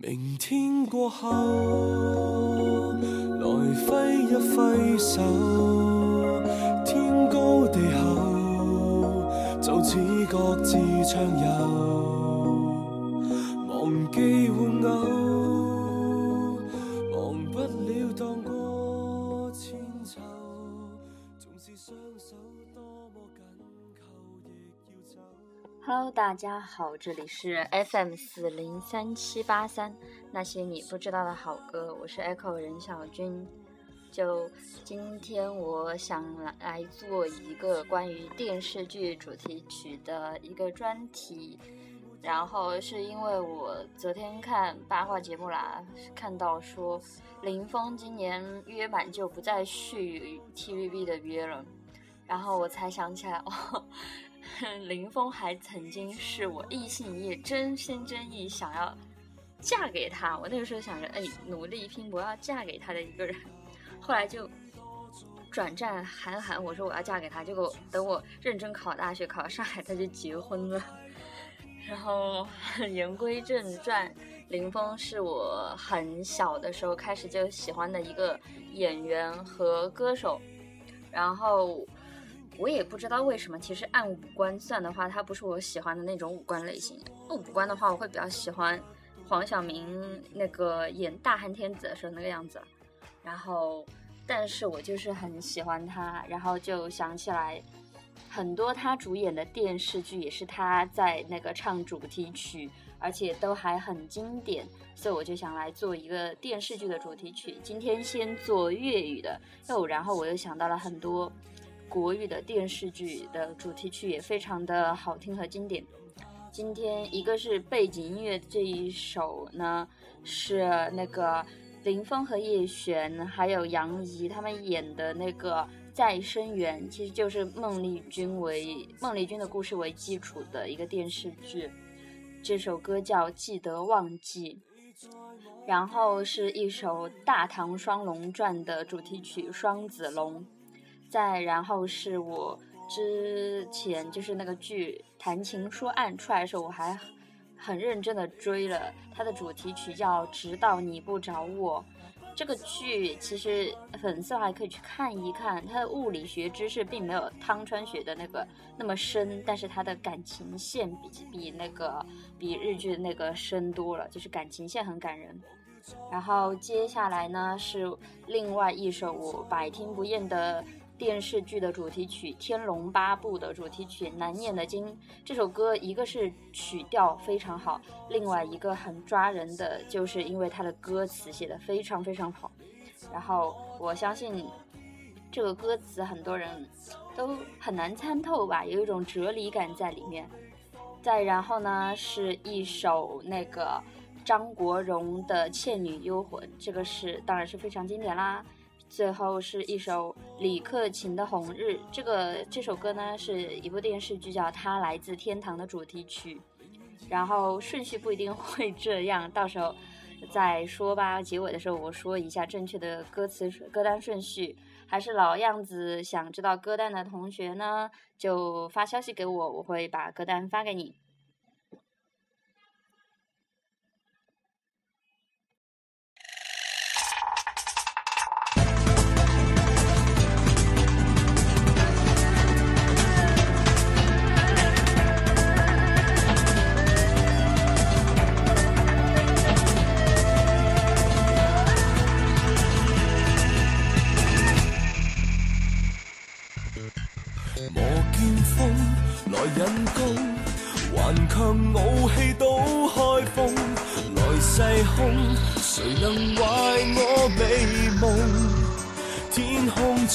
明天过后，来挥一挥手，天高地厚，就似各自畅游。忘记玩偶，忘不了荡过千秋，纵是双手。Hello，大家好，这里是 FM 四零三七八三那些你不知道的好歌，我是 Echo 任小军。就今天，我想来做一个关于电视剧主题曲的一个专题。然后是因为我昨天看八卦节目啦，看到说林峰今年约版就不再续 TVB 的约了，然后我才想起来哦。林峰还曾经是我一心一意、真心真意想要嫁给他。我那个时候想着，哎，努力拼搏要嫁给他的一个人。后来就转战韩寒，我说我要嫁给他。结果等我认真考大学，考到上海，他就结婚了。然后 言归正传，林峰是我很小的时候开始就喜欢的一个演员和歌手。然后。我也不知道为什么，其实按五官算的话，他不是我喜欢的那种五官类型。不五官的话，我会比较喜欢黄晓明那个演大汉天子的时候那个样子然后，但是我就是很喜欢他，然后就想起来很多他主演的电视剧，也是他在那个唱主题曲，而且都还很经典，所以我就想来做一个电视剧的主题曲。今天先做粤语的哦，然后我又想到了很多。国语的电视剧的主题曲也非常的好听和经典。今天一个是背景音乐，这一首呢是那个林峰和叶璇还有杨怡他们演的那个《再生缘》，其实就是孟丽君为孟丽君的故事为基础的一个电视剧。这首歌叫《记得忘记》，然后是一首《大唐双龙传》的主题曲《双子龙》。再然后是我之前就是那个剧《谈情说案》出来的时候，我还很认真的追了它的主题曲，叫《直到你不找我》。这个剧其实粉丝还可以去看一看，它的物理学知识并没有汤川学的那个那么深，但是它的感情线比比那个比日剧的那个深多了，就是感情线很感人。然后接下来呢是另外一首我百听不厌的。电视剧的主题曲《天龙八部》的主题曲《难念的经》这首歌，一个是曲调非常好，另外一个很抓人的，就是因为它的歌词写的非常非常好。然后我相信这个歌词很多人都很难参透吧，有一种哲理感在里面。再然后呢，是一首那个张国荣的《倩女幽魂》，这个是当然是非常经典啦。最后是一首李克勤的《红日》，这个这首歌呢是一部电视剧叫《他来自天堂》的主题曲。然后顺序不一定会这样，到时候再说吧。结尾的时候我说一下正确的歌词歌单顺序。还是老样子，想知道歌单的同学呢，就发消息给我，我会把歌单发给你。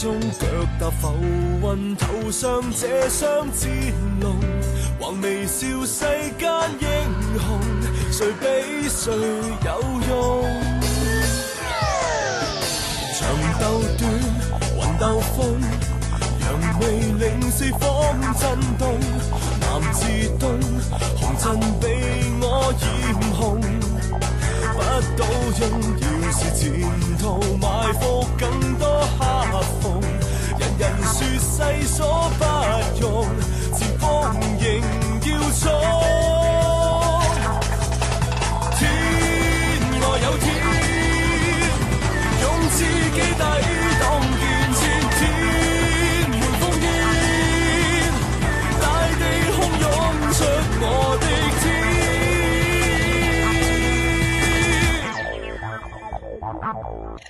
中脚踏浮云，头上这双战龙，还微笑世间英雄，谁比谁有用？长斗短，云斗风，扬眉令四方震动。南至东，红尘被我染红，不倒用，要是前途埋伏更多。人人说世所不容，前方仍要冲。天外有天，用自己抵挡见千天，没烽烟，大地汹涌出我的天。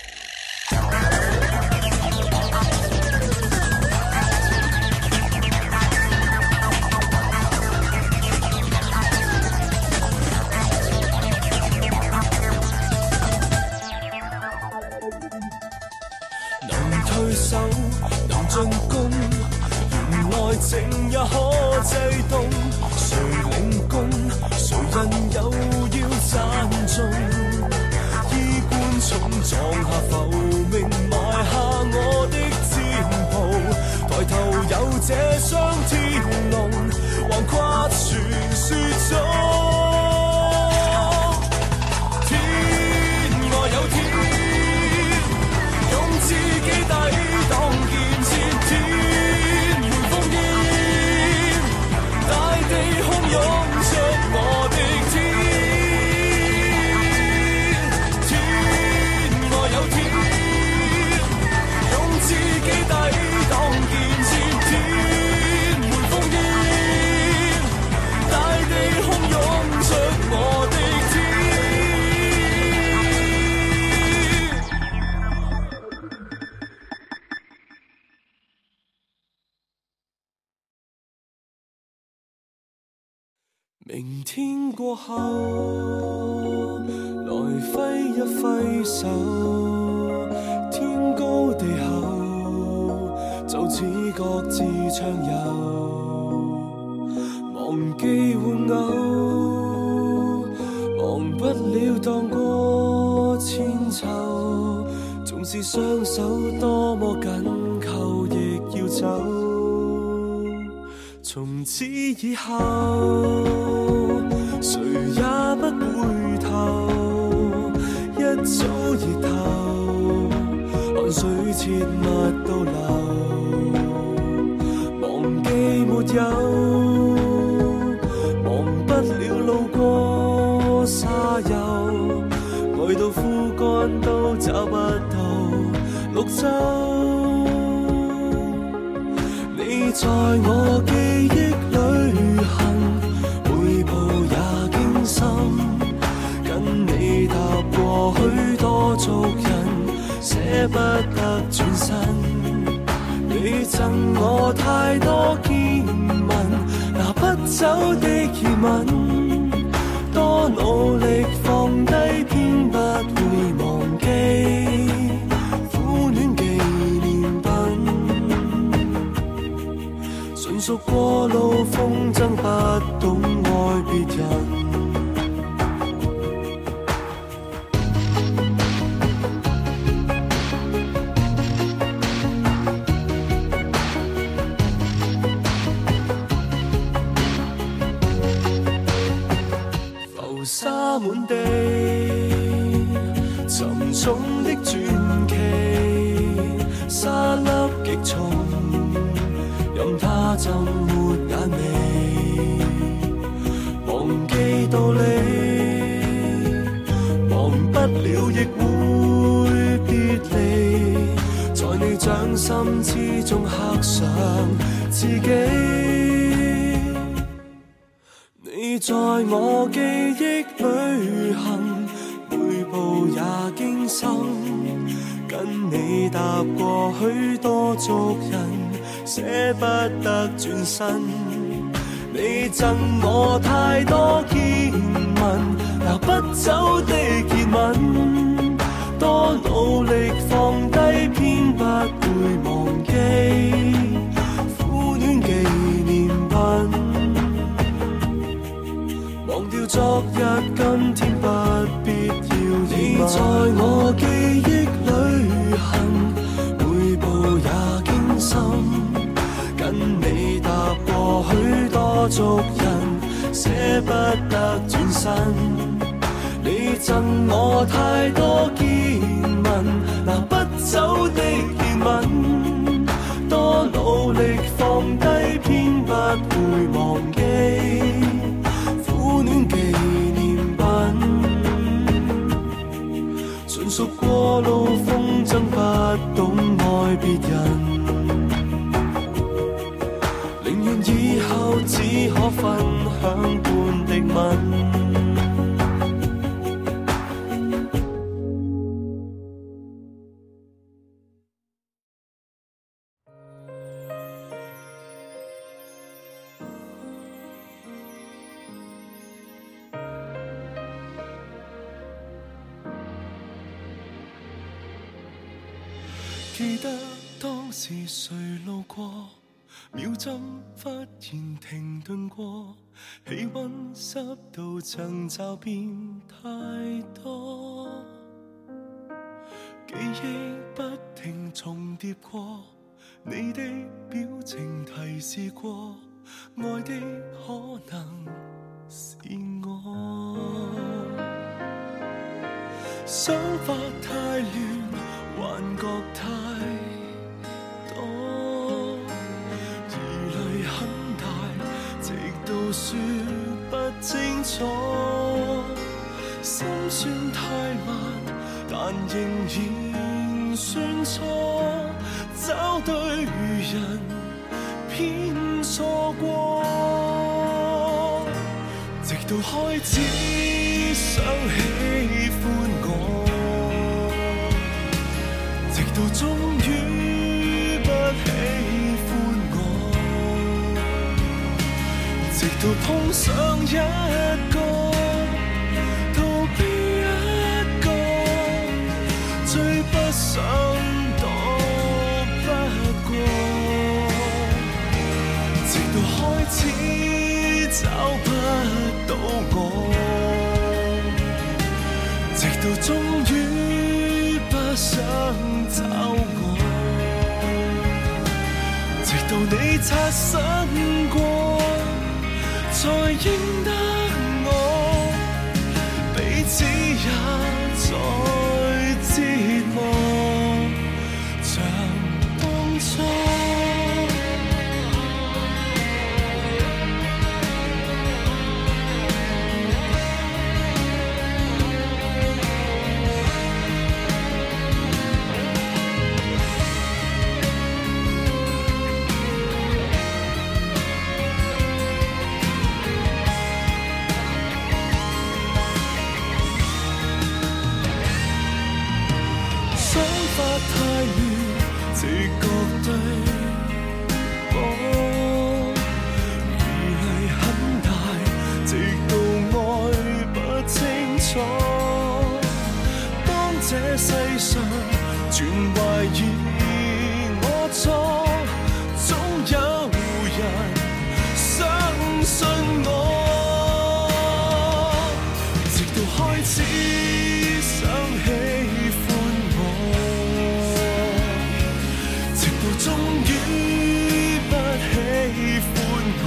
天过后，来挥一挥手，天高地厚，就似各自畅游。忘记玩偶，忘不了荡过千秋，纵是双手多么紧扣，亦要走。从此以后。谁也不回头，一早热透，汗水切勿倒流，忘记没有，忘不了路过沙丘，爱到枯干都找不到绿洲，你在我记忆。心跟你踏过许多足印，舍不得转身。你赠我太多见闻，拿不走的热吻，多努力。自己，你在我记忆旅行，每步也惊心。跟你踏过许多足印，舍不得转身。你赠我太多见吻，拿不走的结吻，多努力放低，偏不会忘记。要昨日，今天不必要。你在我记忆旅行，每步也惊心。跟你踏过许多足印，舍不得转身。你赠我太多见闻，拿不走的。Yeah. 前停顿过，气温湿度征兆变太多，记忆不停重叠过，你的表情提示过，爱的可能是我，想法太乱，幻觉太。说不清楚，心算太慢，但仍然算错，找对人偏错过，直到开始想喜欢我，直到终于。直到碰上一个，逃避一个，最不想躲不过，直到开始找不到我，直到终于不想找我，直到你擦身过。才认得我，彼此也在折磨，像当初。终于不喜欢我，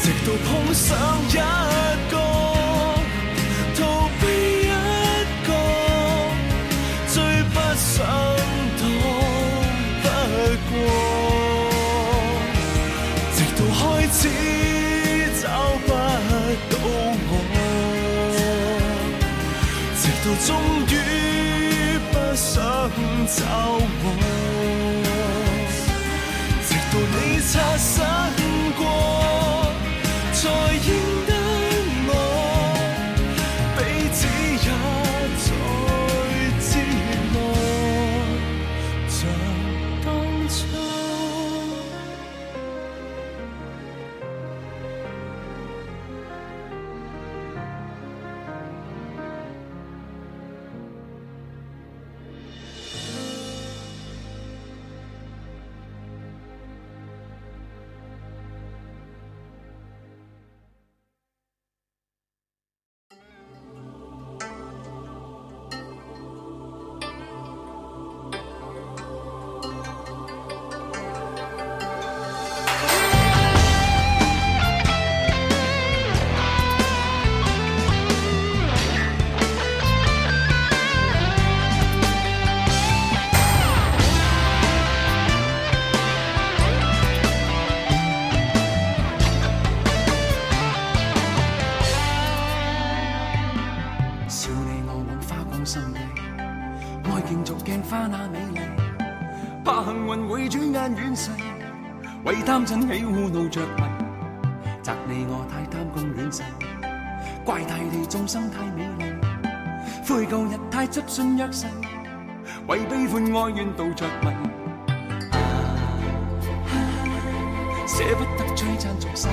直到碰上。一。找我，直到你擦身过。幸运会转眼远逝，为贪嗔喜恶怒着迷，责你我太贪功恋势，怪大地众生太美丽，悔旧日太执信约誓，为悲欢哀怨度着迷，舍不得璀璨俗世，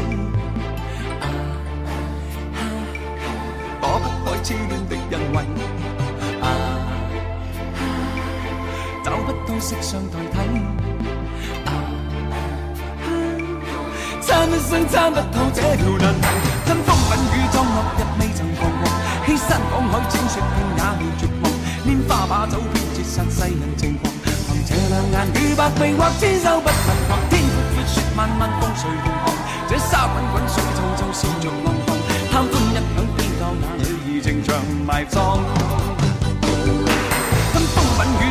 躲不开痴恋的欣慰。不到色相代替。参一生参不透这条难题，吞风吻雨葬落日未曾彷徨，欺山赶海践雪径也未绝望，拈花把酒偏折煞世人情狂。凭这两眼与百臂或千手不能防，天阔阔雪漫漫风随浪狂，这沙滚滚水皱皱笑着浪荡，贪欢一晌偏教那女儿情长埋葬。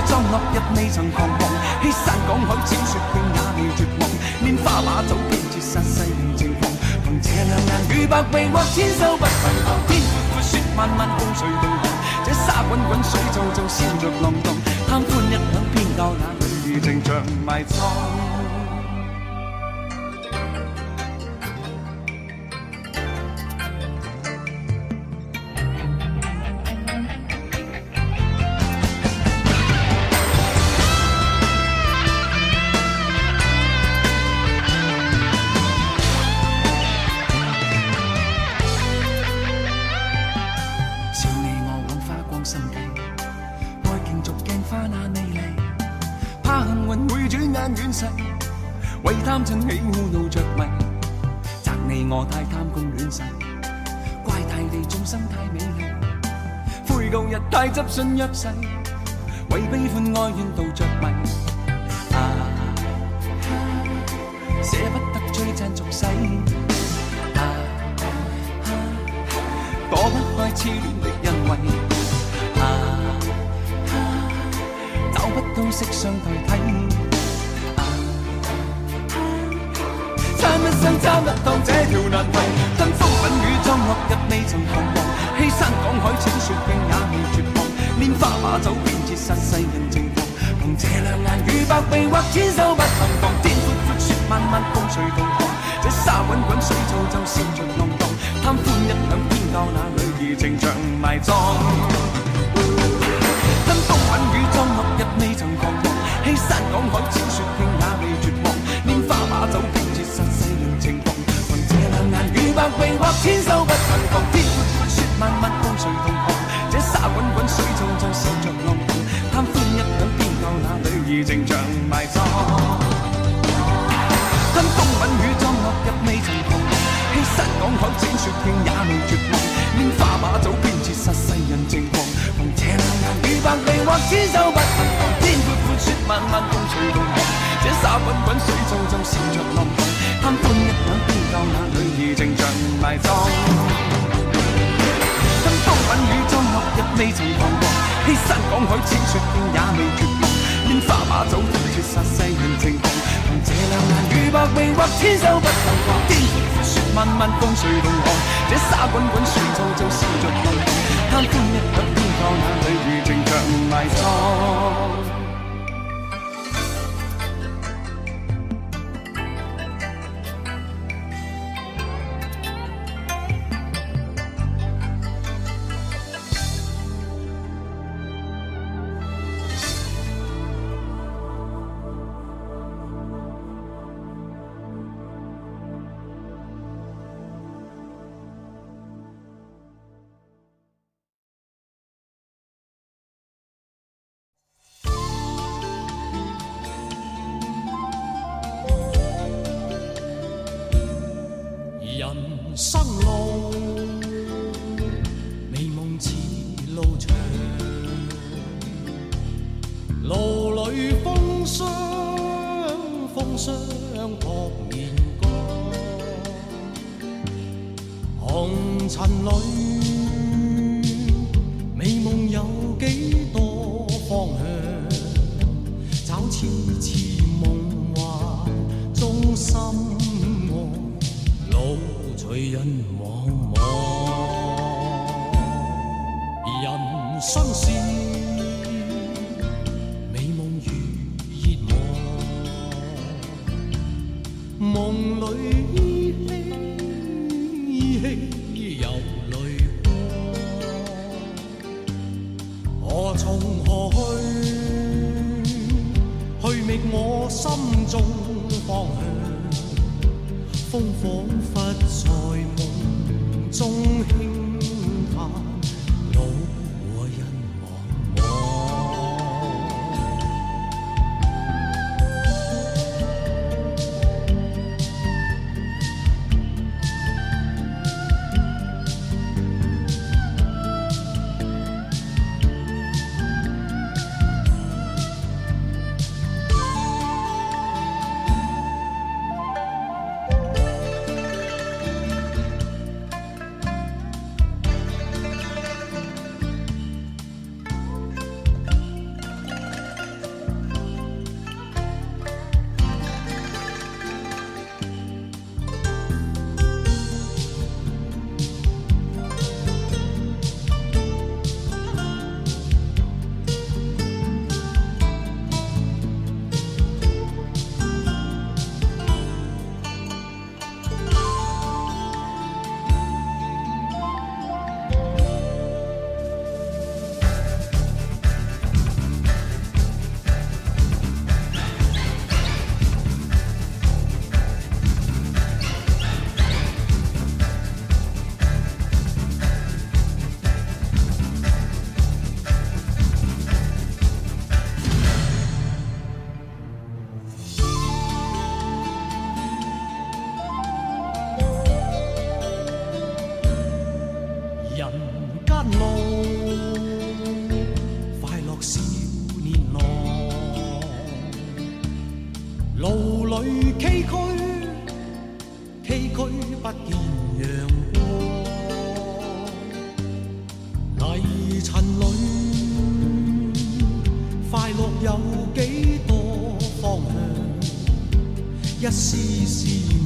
壮落日未曾彷徨，欺山赶海，千雪遍也未绝望。拈花把酒，偏折煞世人情狂。凭这两眼与百臂，或千手不能防。天阔阔，雪漫漫，共谁对望？这沙滚滚，水皱皱，笑着浪荡。贪欢一晚，偏教那女儿情长埋藏？为贪嗔喜胡怒着迷；责你我太贪功恋势，怪大地众生太美丽，悔旧日太执信约誓，为悲欢哀怨度着迷。啊，舍不得追赞俗世；啊，躲不开痴恋的欣慰；啊，找不到色相代替。想抓不到这条难题，争风忿雨争落日未曾彷徨，欺山赶海千雪径也未绝望，拈花把酒偏折煞世人情狂。凭这两眼与百臂或千手不能防，天阔阔雪漫漫风随浪狂，这沙滚滚水皱皱笑着浪荡，贪欢一晌偏教那女儿情长埋葬。欺山赶海，千雪山也未绝望，拈花把酒遍，绝杀世人情狂，凭这两眼与百臂或千手不能防。天阔阔，雪漫漫，风吹红叶，这沙滚滚，水皱皱，笑着浪荡。贪欢一晚，偏教那女儿情像埋葬。登高远，雨中落日未曾彷徨。欺山赶海，千雪山也未绝望，拈花把酒遍，绝杀世人情狂，凭这两眼与百臂或千手不能防。天阔。漫漫风碎浪，这沙滚滚，水皱皱，笑着浪。荡，贪欢一刻，偏教那旅情长埋葬。霜风霜扑面，江红尘里，美梦有几多方向？找痴痴梦幻中，心爱，路随人茫茫，人生是。仿佛在梦中轻。一丝丝。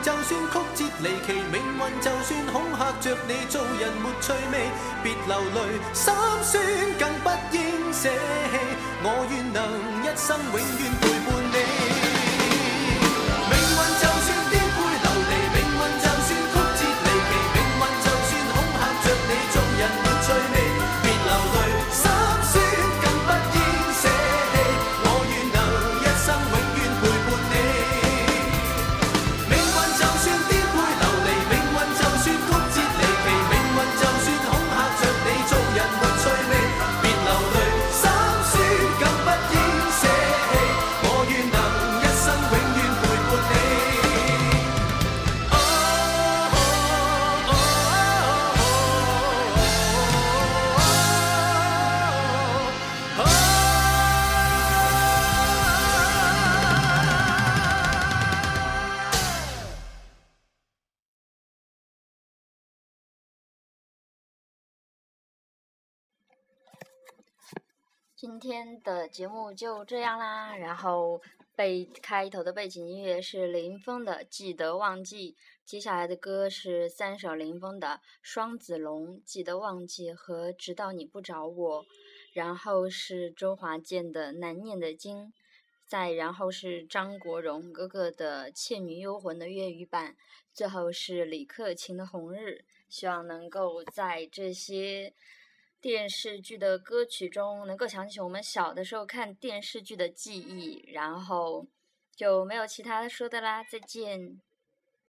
就算曲折离奇，命运就算恐吓着你，做人没趣味，别流泪，心酸更不应舍弃。我愿能一生永远陪伴。今天的节目就这样啦，然后背开头的背景音乐是林峰的《记得忘记》，接下来的歌是三首林峰的《双子龙》《记得忘记》和《直到你不找我》，然后是周华健的《难念的经》，再然后是张国荣哥哥的《倩女幽魂》的粤语版，最后是李克勤的《红日》。希望能够在这些。电视剧的歌曲中能够想起我们小的时候看电视剧的记忆，然后就没有其他说的啦，再见。